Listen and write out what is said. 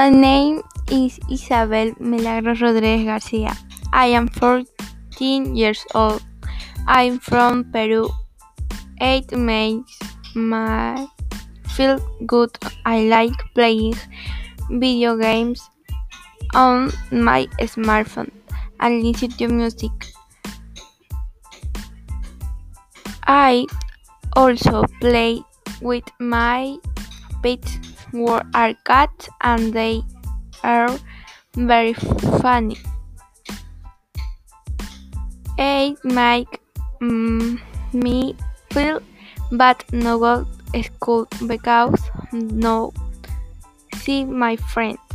My name is Isabel Milagros Rodriguez Garcia. I am 14 years old. I'm from Peru. It makes me feel good. I like playing video games on my smartphone and listen to music. I also play with my pets are cats and they are very funny. It makes mm, me feel bad no go school because no see my friends.